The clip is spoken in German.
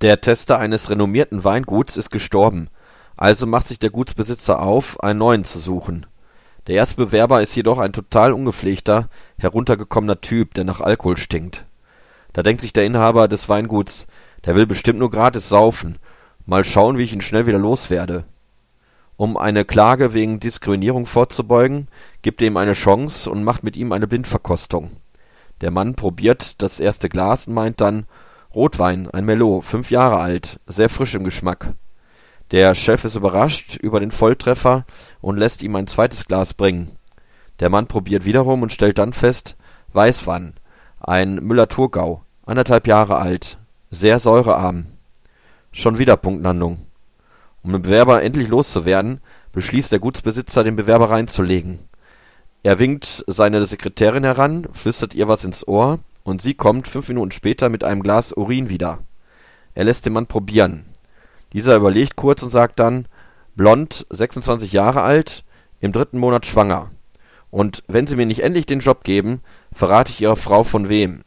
Der Tester eines renommierten Weinguts ist gestorben, also macht sich der Gutsbesitzer auf, einen neuen zu suchen. Der erste Bewerber ist jedoch ein total ungepflegter, heruntergekommener Typ, der nach Alkohol stinkt. Da denkt sich der Inhaber des Weinguts, der will bestimmt nur gratis saufen, mal schauen, wie ich ihn schnell wieder loswerde. Um eine Klage wegen Diskriminierung vorzubeugen, gibt er ihm eine Chance und macht mit ihm eine Blindverkostung. Der Mann probiert das erste Glas und meint dann, Rotwein, ein Merlot, fünf Jahre alt, sehr frisch im Geschmack. Der Chef ist überrascht über den Volltreffer und lässt ihm ein zweites Glas bringen. Der Mann probiert wiederum und stellt dann fest, Weißwein, ein Müller-Thurgau, anderthalb Jahre alt, sehr säurearm. Schon wieder Punktlandung. Um den Bewerber endlich loszuwerden, beschließt der Gutsbesitzer, den Bewerber reinzulegen. Er winkt seine Sekretärin heran, flüstert ihr was ins Ohr, und sie kommt fünf Minuten später mit einem Glas Urin wieder. Er lässt den Mann probieren. Dieser überlegt kurz und sagt dann, blond, 26 Jahre alt, im dritten Monat schwanger. Und wenn Sie mir nicht endlich den Job geben, verrate ich Ihrer Frau von wem.